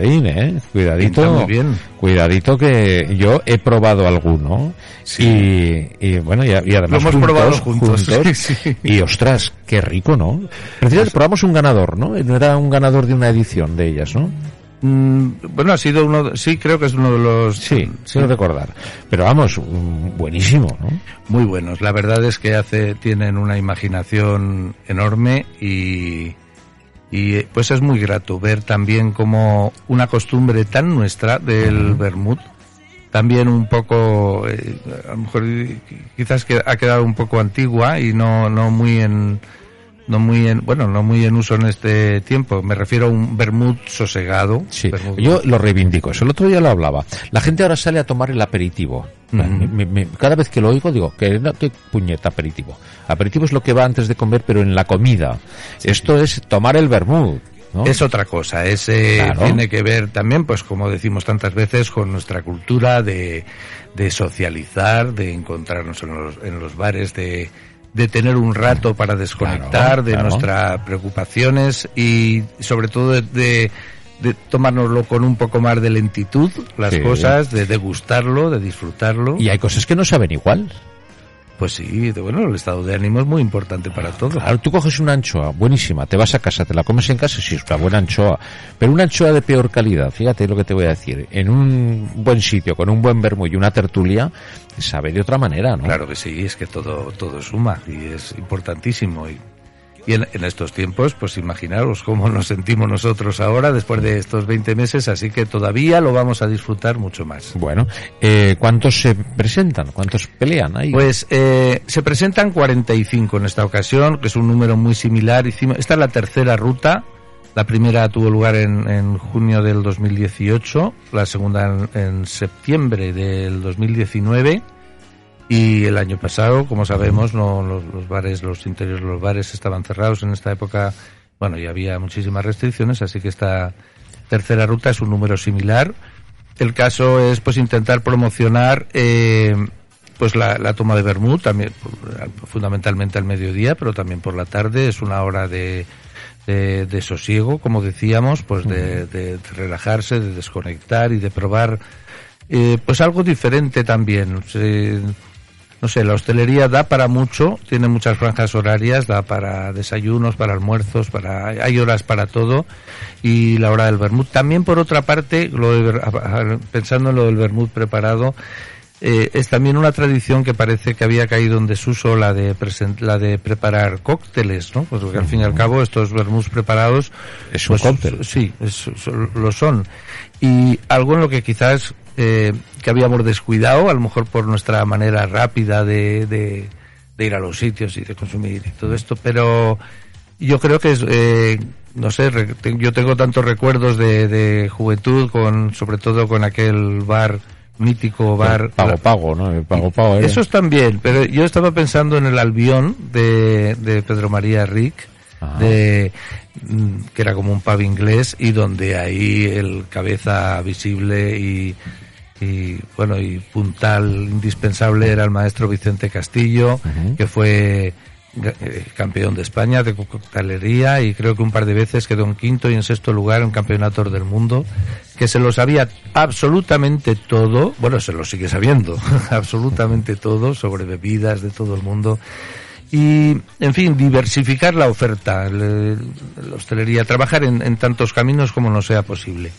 ¿Eh? Cuidadito. Muy bien. Cuidadito que yo he probado alguno. Y, y bueno, y, y además. Lo hemos probado juntos, sí, sí. Y ostras, qué rico, ¿no? Precisamente probamos un ganador, ¿no? No era un ganador de una edición de ellas, ¿no? Mm, bueno, ha sido uno, sí, creo que es uno de los Sí, sí recordar. Pero vamos, buenísimo, ¿no? muy buenos. La verdad es que hace, tienen una imaginación enorme y, y eh, pues es muy grato ver también como una costumbre tan nuestra del vermut, también un poco, eh, a lo mejor eh, quizás que ha quedado un poco antigua y no, no muy en, no muy en, bueno, no muy en uso en este tiempo. Me refiero a un vermut sosegado. Sí, yo lo reivindico. Eso el otro día lo hablaba. La gente ahora sale a tomar el aperitivo. Ujú. Me- me- cada vez que lo oigo digo, que no, qué puñeta aperitivo. Aperitivo es lo que va antes de comer, pero en la comida. Esto es tomar el vermut. ¿no? Es otra cosa, es, eh, Claro. tiene que ver también, pues como decimos tantas veces, con nuestra cultura de, de socializar, de encontrarnos en los, en los bares, de, de tener un rato para desconectar Claro, de claro. nuestras preocupaciones y sobre todo de, de, de tomárnoslo con un poco más de lentitud, las Sí. cosas, de degustarlo, de disfrutarlo. Y hay cosas que no saben igual. Pues sí, de- bueno, el estado de ánimo es muy importante para todo. Claro, tú coges una anchoa buenísima, te vas a casa, te la comes en casa, sí, es una buena anchoa, pero una anchoa de peor calidad, fíjate lo que te voy a decir, en un buen sitio, con un buen vermo y una tertulia, sabe de otra manera, ¿no? Claro que sí, es que todo, todo suma y es importantísimo. Y, y en, en estos tiempos, pues imaginaros cómo nos sentimos nosotros ahora después de estos 20 meses, así que todavía lo vamos a disfrutar mucho más. Bueno, eh, ¿cuántos se presentan? ¿Cuántos pelean ahí? Pues eh, se presentan 45 en esta ocasión, que es un número muy similar. Esta es la tercera ruta. La primera tuvo lugar en, en junio del 2018, la segunda en, en septiembre del 2019 y el año pasado, como sabemos, no los, los bares, los interiores de los bares estaban cerrados en esta época. Bueno, y había muchísimas restricciones, así que esta tercera ruta es un número similar. El caso es pues intentar promocionar eh, pues la, la toma de vermut también fundamentalmente al mediodía, pero también por la tarde es una hora de de, de sosiego, como decíamos, pues de, de relajarse, de desconectar y de probar eh, pues algo diferente también. Se- no sé, la hostelería da para mucho, tiene muchas franjas horarias, da para desayunos, para almuerzos, para hay horas para todo y la hora del vermut. También por otra parte, lo de pensando en lo del vermut preparado, eh, es también una tradición que parece que había caído en desuso la de presen- la de preparar cócteles, ¿no? Pues porque al fin y al cabo estos vermuts preparados Es un pues, cóctel. Sí, es- lo son. Y algo en lo que quizás eh, que habíamos descuidado, a lo mejor por nuestra manera rápida de, de, de ir a los sitios y de consumir y todo esto, pero yo creo que es, eh, no sé, yo tengo tantos recuerdos de, de juventud, con sobre todo con aquel bar mítico bar pago, pago, ¿no? El pago, pago. era- esos también, pero yo estaba pensando en el Albión de, de Pedro María Rick, de, mm, que era como un pub inglés y donde ahí el cabeza visible y, y bueno y puntal indispensable era el maestro Vicente Castillo, que fue eh, campeón de España de coctelería y creo que un par de veces quedó en quinto y en sexto lugar en campeonatos del mundo, que se lo sabía absolutamente todo, bueno, se lo sigue sabiendo, absolutamente todo sobre bebidas de todo el mundo. Y, en fin, diversificar la oferta, el- la hostelería, trabajar en, en tantos caminos como nos sea posible.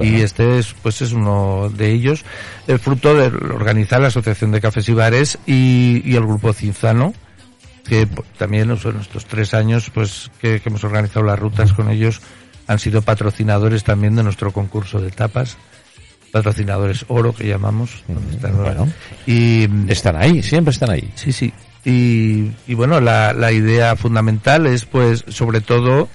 Y este es, pues es uno de ellos, el fruto de organizar la Asociación de Cafés y Bares y, y el Grupo Cinzano, que también o sea, en estos tres años pues que, que hemos organizado las rutas con ellos han sido patrocinadores también de nuestro concurso de tapas patrocinadores oro que llamamos están. Bueno. y Están ahí, siempre están ahí. sí sí y, y bueno la, la idea fundamental es pues sobre todo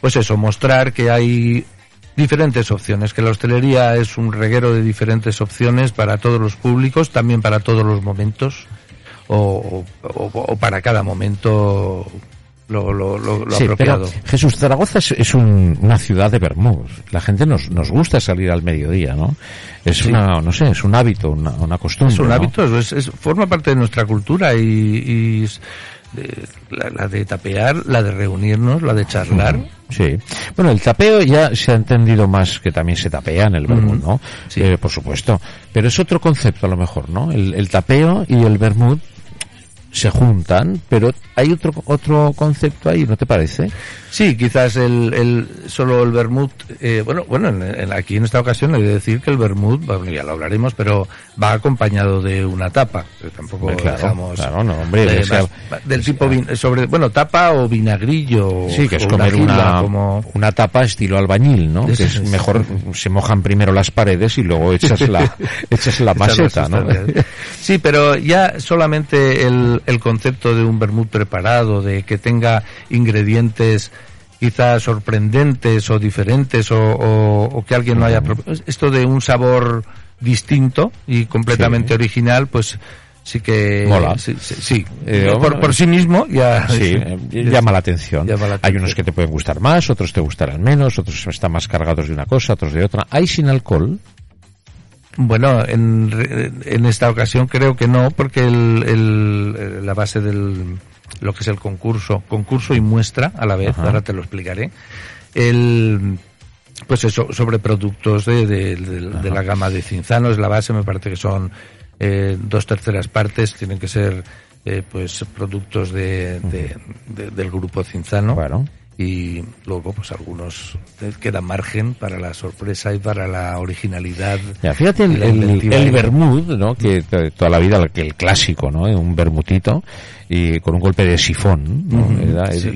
pues eso mostrar que hay diferentes opciones, que la hostelería es un reguero de diferentes opciones para todos los públicos, también para todos los momentos o, o- o para cada momento lo, lo, lo, lo Sí, apropiado. pero Jesús, Zaragoza es, es un- una ciudad de vermouth. La gente nos, nos gusta salir al mediodía, ¿no? Es una, no sé, es un hábito, una, una costumbre. Es un ¿no? hábito, es, es- forma parte de nuestra cultura y, y es de- la, la de tapear, la de reunirnos, la de charlar. Sí. Bueno, el tapeo ya se ha entendido más que también se tapea en el vermut, ¿no? Sí. Eh, por supuesto. Pero es otro concepto a lo mejor, ¿no? El, el tapeo y el vermut se juntan, pero hay otro otro concepto ahí, ¿no te parece? Sí, quizás el, el solo el vermut, eh, bueno, bueno, en- en- aquí en esta ocasión he de decir que el vermut, bueno, ya lo hablaremos, pero va acompañado de una tapa, tampoco claro, dejamos claro, no, hombre, de o sea, más- del tipo sobre, bueno, tapa o vinagrillo, Sí, que es comer una, como una tapa estilo albañil, ¿no? Que es es. mejor, se mojan primero las paredes y luego echas la, echas la maseta, ¿no? Sí, pero ya solamente el, el concepto de un vermut preparado, de que tenga ingredientes quizás sorprendentes o diferentes o, o- o que alguien no haya propuesto. Esto de un sabor distinto y completamente Sí. original, pues sí que... Mola. Sí, sí, sí. Eh, por, bueno, por sí mismo ya... Sí, eh, llama la atención. Llama la Hay unos que te pueden gustar más, otros te gustarán menos, otros están más cargados de una cosa, otros de otra. ¿Hay sin alcohol? Bueno, en, en esta ocasión creo que no, porque el, el- la base del lo que es el concurso, concurso y muestra a la vez, Ajá. ahora te lo explicaré. El, pues eso, sobre productos de, de- de- de la gama de Cinzano, es la base, me parece que son eh, dos terceras partes, tienen que ser eh, pues productos de, de- de- del grupo Cinzano Bueno. Y luego pues algunos eh, queda margen para la sorpresa y para la originalidad Ya, fíjate el, el, el vermut, ¿no? Que to- toda la vida, el clásico, ¿no? Un vermutito y con un golpe de sifón, ¿no? Era sí.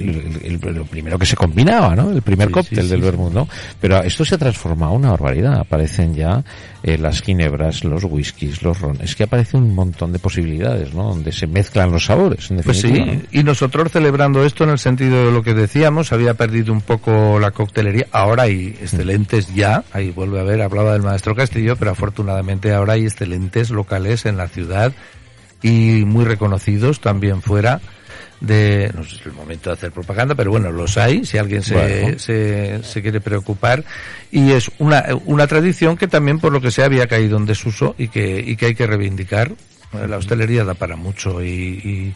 lo primero que se combinaba, ¿no? El primer Sí, cóctel sí, del vermut, ¿no? Pero esto se ha transformado en una barbaridad. Aparecen ya eh, las ginebras, los whiskies, los ron. Es que aparece un montón de posibilidades, ¿no? Donde se mezclan los sabores, en Pues sí, y nosotros celebrando esto en el sentido de lo que decíamos, había perdido un poco la coctelería, ahora hay excelentes ya, ahí vuelve a haber, hablaba del maestro Castillo, pero afortunadamente ahora hay excelentes locales en la ciudad y muy reconocidos también fuera de, no sé si es el momento de hacer propaganda, pero bueno, los hay, si alguien se, Bueno. se, se quiere preocupar, y es una, una tradición que también por lo que sea había caído en desuso y que, y que hay que reivindicar. La hostelería da para mucho y, y,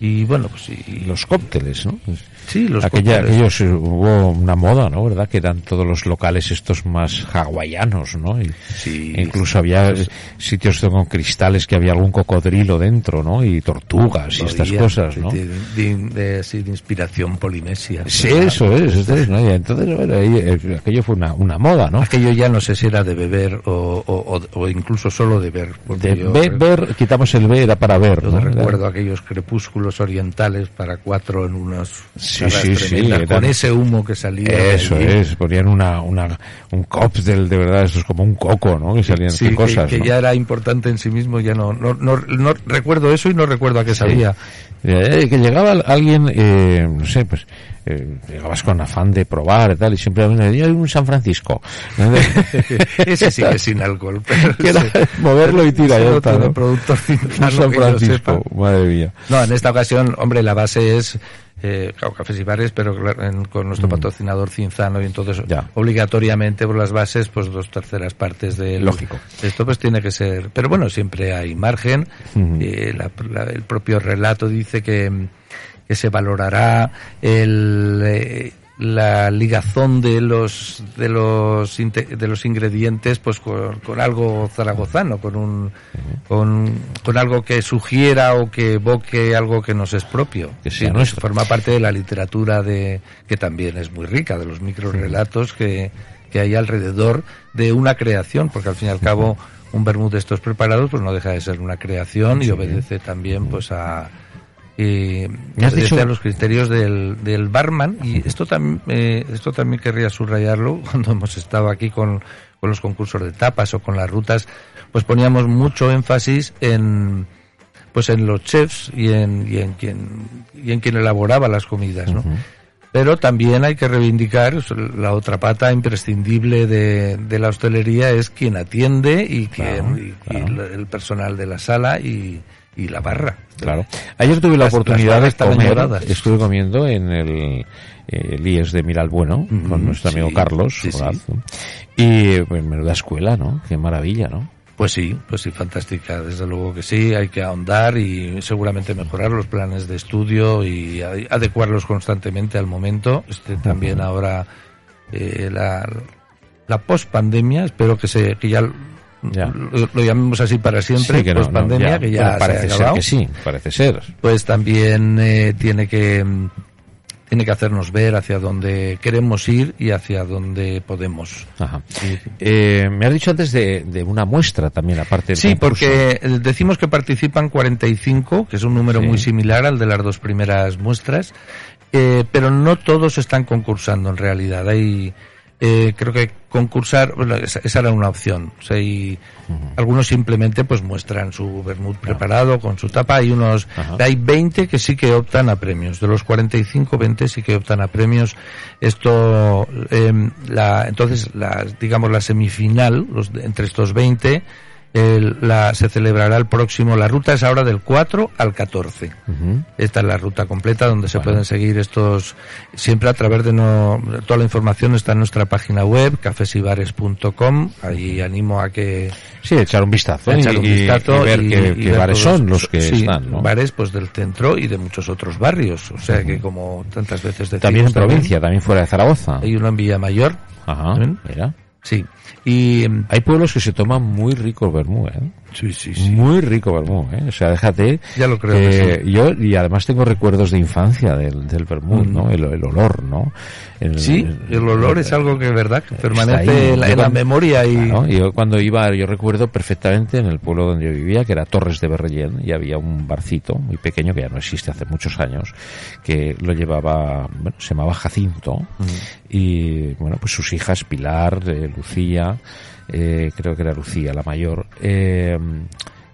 y bueno, pues y, los cócteles, ¿no? sí, los Aquella, cócteles. aquellos, eh, hubo una moda, ¿no? ¿Verdad? Que eran todos los locales estos más hawaianos, ¿no? Y Sí. e incluso había eh, sitios con cristales que había algún cocodrilo dentro, ¿no? Y tortugas y estas Todavía, cosas, ¿no? De, de- de- sí, de inspiración polinesia. Sí, ¿verdad? eso es, eso es, ¿no? Y entonces, bueno, ahí, eh, aquello fue una, una moda, ¿no? Aquello ya no sé si era de beber o, o, o- incluso solo de ver. De yo ver, ver, quitamos el B, era para ver, yo ¿no? recuerdo aquellos crepúsculos orientales para cuatro en unas Sí, sí, sí, con ese humo que salía. Eso es, ponían una, una, un cóctel de verdad, eso es como un coco, ¿no? Que salían Sí, qué que, cosas, que ¿no? ya era importante en sí mismo, ya no, no, no, no recuerdo eso y no recuerdo a qué sabía. Eh, que llegaba alguien, eh, no sé, pues, eh, llegabas con afán de probar y tal, y siempre había "Yo hay un San Francisco. Ese sí que es sin alcohol. Pero sí. moverlo y tira, ya está, ¿no? productor Un cinzano San Francisco, madre mía. No, en esta ocasión, hombre, la base es eh, claro, cafés y bares, pero claro, en- con nuestro patrocinador Cinzano y entonces Mm. Ya. obligatoriamente por las bases, pues dos terceras partes de Lógico. Esto pues tiene que ser, pero bueno, siempre hay margen. Ujú. Eh, la- la- el propio relato dice que, que se valorará el eh, la ligazón de los de los de los ingredientes pues con, con algo zaragozano con un con, con algo que sugiera o que evoque algo que nos es propio Que sea nuestro. forma parte de la literatura de que también es muy rica de los microrelatos que que hay alrededor de una creación porque al fin y al cabo un vermut de estos preparados pues no deja de ser una creación y obedece también pues a y Me has dicho- los criterios del, del barman y esto también eh, esto también querría subrayarlo cuando hemos estado aquí con, con los concursos de tapas o con las rutas pues poníamos mucho énfasis en pues en los chefs y en, y en quien y en quien elaboraba las comidas ¿no? Pero también hay que reivindicar la otra pata imprescindible de, de la hostelería es quien atiende y, quien, el personal de la sala y, y la barra. Claro. Ayer tuve la oportunidad de comer, estuve comiendo en el, el IES de Miralbueno con nuestro amigo Carlos y pues, menuda escuela, ¿no? Qué maravilla, ¿no? Pues sí, pues sí, fantástica, desde luego que sí, hay que ahondar y seguramente mejorar los planes de estudio y adecuarlos constantemente al momento. Este también ahora eh, la, la post pandemia, espero que se que ya Lo, llamemos así para siempre, que post pandemia, que ya parece ser que sí, parece ser. Pues también eh, tiene que tiene que hacernos ver hacia dónde queremos ir y hacia dónde podemos. Ajá. Eh, me has dicho antes de, de, una muestra también, aparte del Sí, porque decimos que participan 45, que es un número muy similar al de las dos primeras muestras, eh, pero no todos están concursando en realidad. Hay eh, creo que concursar, bueno, esa, era una opción. O sea, y algunos simplemente pues muestran su vermut preparado con su tapa. Hay unos, hay 20 que sí que optan a premios. De los 45, 20 sí que optan a premios. Esto, eh, la, entonces, la, digamos, la semifinal, los, entre estos 20, la, se celebrará el próximo. La ruta es ahora del 4 al 14. Esta es la ruta completa donde se pueden seguir estos siempre a través de no, toda la información está en nuestra página web cafesibares.com. Allí animo a que sí echar un vistazo, echar un vistazo y, ver qué, bares son los que están, ¿no? bares pues del centro y de muchos otros barrios. O sea que como tantas veces decimos, también en provincia, también fuera de Zaragoza. Hay uno en Villamayor. Ajá, mira. Sí. Y hay pueblos que se toman muy rico vermú, ¿eh? Sí, sí, sí. Muy rico vermú, ¿eh? O sea, déjate. Ya lo creo. Yo, y además tengo recuerdos de infancia del, del vermú, ¿no? Mm. El, el, olor, ¿no? sí, el, olor es algo que, verdad, que permanece en, la, memoria y... yo cuando iba, yo recuerdo perfectamente en el pueblo donde yo vivía, que era Torres de Berrellén, y había un barcito muy pequeño, que ya no existe hace muchos años, que lo llevaba, bueno, se llamaba Jacinto, mm. y, bueno, pues sus hijas, Pilar, eh, Lucía, eh, creo que era Lucía, la mayor, eh,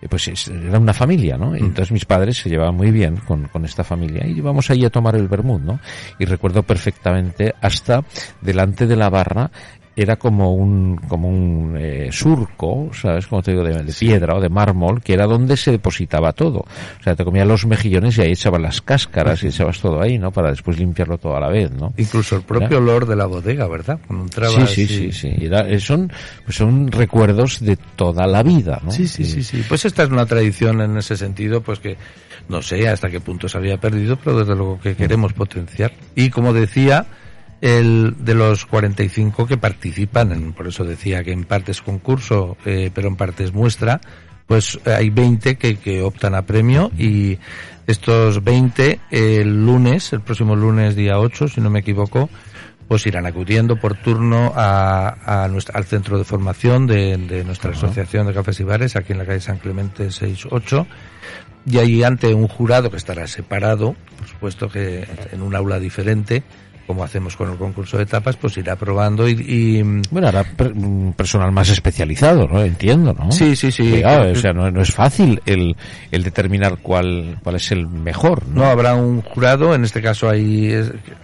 pues era una familia, ¿no? Entonces mis padres se llevaban muy bien con, con esta familia y íbamos ahí a tomar el vermut, ¿no? Y recuerdo perfectamente hasta delante de la barra era como un como un eh, surco, ¿sabes? Como te digo, de, piedra o de mármol, que era donde se depositaba todo. O sea, te comías los mejillones y ahí echabas las cáscaras y echabas todo ahí, ¿no? Para después limpiarlo todo a la vez, ¿no? Incluso el propio olor de la bodega, ¿verdad? Cuando sí, sí, sí, sí, eh, son, pues son recuerdos de toda la vida, ¿no? Sí, sí, sí, sí. Pues esta es una tradición en ese sentido, pues que no sé hasta qué punto se había perdido, pero desde luego que queremos potenciar. Y como decía, el de los 45 que participan, en, por eso decía que en parte es concurso, eh, pero en parte es muestra, pues hay 20 que, que optan a premio y estos 20 el lunes, el próximo lunes día 8, si no me equivoco, pues irán acudiendo por turno a, a nuestra, al centro de formación de, de nuestra asociación de cafés y bares aquí en la calle San Clemente 68 y ahí ante un jurado que estará separado, por supuesto que en un aula diferente, como hacemos con el concurso de etapas, pues irá probando y... bueno, hará personal más especializado, ¿no? Entiendo, ¿no? Sí, sí, sí. o sea, no, es fácil el, el determinar cuál, cuál es el mejor, ¿no? habrá un jurado, en este caso ahí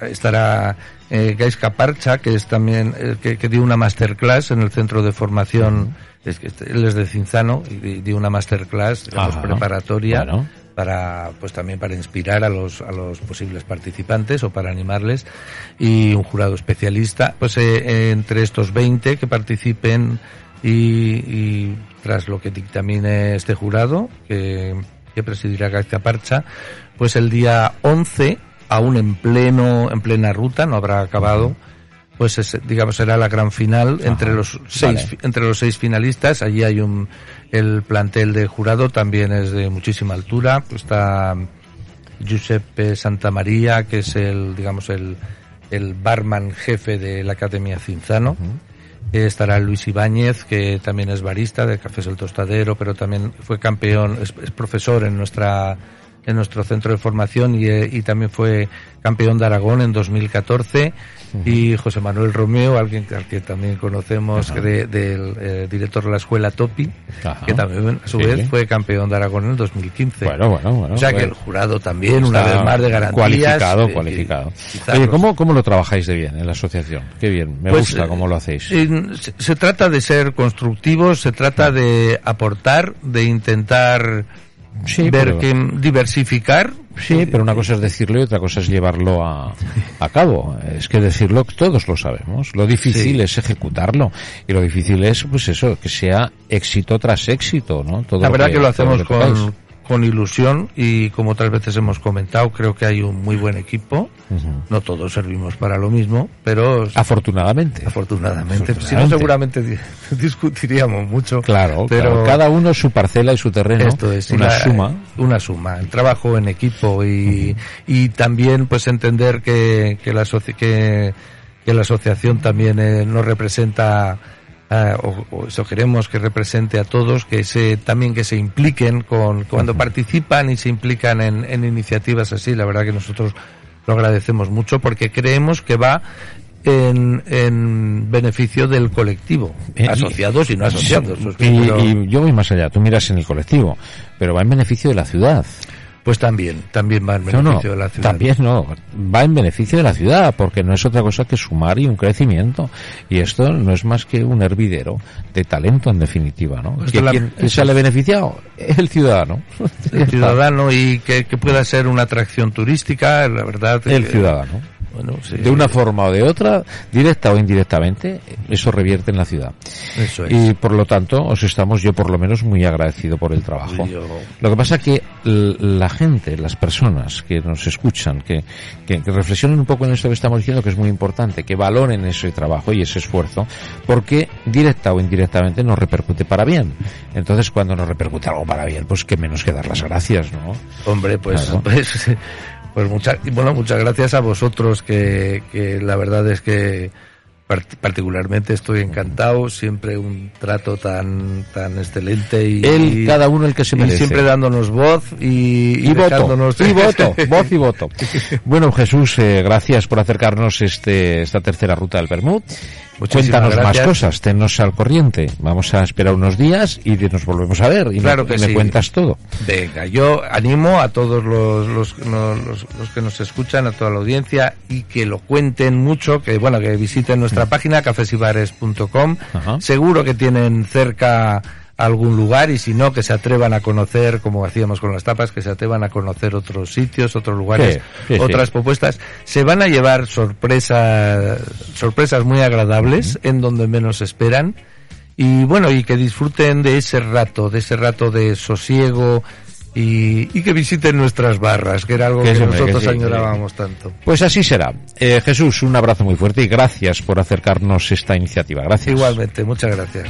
estará eh, Gaisca Parcha, que es también, eh, que, dio una masterclass en el centro de formación, es que este, él es de Cinzano, y dio una masterclass, digamos, preparatoria para pues también para inspirar a los a los posibles participantes o para animarles. Y un jurado especialista pues eh, entre estos 20 que participen y, tras lo que dictamine este jurado que, que presidirá García Parcha pues el día 11 aún en pleno en plena ruta no habrá acabado pues digamos será la gran final entre los seis entre los seis finalistas. Allí hay un el plantel de jurado también es de muchísima altura. Está Giuseppe Santamaría que es el digamos el el barman jefe de la Academia Cinzano. Estará Luis Ibáñez que también es barista de Cafés el Tostadero pero también fue campeón es, profesor en nuestra en nuestro centro de formación y, eh, y también fue campeón de Aragón en 2014 y José Manuel Romeo, alguien al que también conocemos de- del eh, director de la escuela Topi, Ajá. que también a su Sí. vez fue campeón de Aragón en el 2015. Bueno, bueno, bueno. o sea que el jurado también, una vez más de garantías. Cualificado, eh, cualificado. Oye, ¿cómo, ¿cómo lo trabajáis de bien en la asociación? Qué bien, me Pues, gusta eh, cómo lo hacéis. se, se trata de ser constructivos, se trata de aportar, de intentar Sí, ver pero- que diversificar. Sí, pero una cosa es decirlo y otra cosa es llevarlo a, a cabo. Es que decirlo todos lo sabemos. Lo difícil Sí. es ejecutarlo y lo difícil es, pues eso, que sea éxito tras éxito, ¿no? Todo La verdad que, lo hacemos que con, con ilusión y como otras veces hemos comentado, creo que hay un muy buen equipo. No todos servimos para lo mismo, pero Afortunadamente. afortunadamente, si no seguramente di- discutiríamos mucho. Claro, pero claro. cada uno su parcela y su terreno, Esto es una suma. una suma, el trabajo en equipo y, y también pues entender que, que la que, que la asociación también eh, nos representa eh, o, o eso queremos que represente a todos, que se también que se impliquen con cuando participan y se implican en, en iniciativas así, la verdad que nosotros lo agradecemos mucho porque creemos que va en, en beneficio del colectivo, Eh, asociados y no asociados. Sí, y, pero- y yo voy más allá, tú miras en el colectivo, pero va en beneficio de la ciudad. Pues también, también va en beneficio no, de la ciudad. También no, va en beneficio de la ciudad, porque no es otra cosa que sumar y un crecimiento. Y esto no es más que un hervidero de talento en definitiva, ¿no? Pues ¿Que la- ¿Quién quién sale beneficiado? El ciudadano. el ciudadano y que, que pueda ser una atracción turística, la verdad. El que- ciudadano. Bueno, sí, De una forma o de otra, directa o indirectamente, eso revierte en la ciudad. Eso es. Y por lo tanto, os estamos, yo por lo menos, muy agradecido por el trabajo. Yo- Lo que pasa que la gente, las personas que nos escuchan, que, que, que reflexionen un poco en esto que estamos diciendo, que es muy importante, que valoren ese trabajo y ese esfuerzo, porque directa o indirectamente nos repercute para bien. Entonces, cuando nos repercute algo para bien, pues que menos que dar las gracias, ¿no? Hombre, pues, Claro. pues, pues muchas, bueno, muchas gracias a vosotros que, que la verdad es que part- particularmente estoy encantado, siempre un trato tan, tan excelente y, Él, cada uno el que se y merece. siempre dándonos voz y, y voto, y voto, voz y voto. Bueno, Jesús, eh, gracias por acercarnos este, esta tercera ruta del Bermud. Muchísimas Cuéntanos más cosas, tennos al corriente. Vamos a esperar unos días y nos volvemos a ver y, me- Claro que y me sí. cuentas todo. Venga, yo animo a todos los, los, los- los que nos escuchan, a toda la audiencia, y que lo cuenten mucho, que bueno, que visiten nuestra página cafesibares.com. Seguro que tienen cerca algún lugar y si no, que se atrevan a conocer, como hacíamos con las tapas, que se atrevan a conocer otros sitios, otros lugares, Sí, sí, sí. otras propuestas. Se van a llevar sorpresas, sorpresas muy agradables en donde menos esperan y bueno, y que disfruten de ese rato, de ese rato de sosiego y, y que visiten nuestras barras, que era algo Que nosotros que sí, añorábamos tanto. Pues así será. Eh, Jesús, un abrazo muy fuerte y gracias por acercarnos esta iniciativa. Gracias. Igualmente, muchas gracias.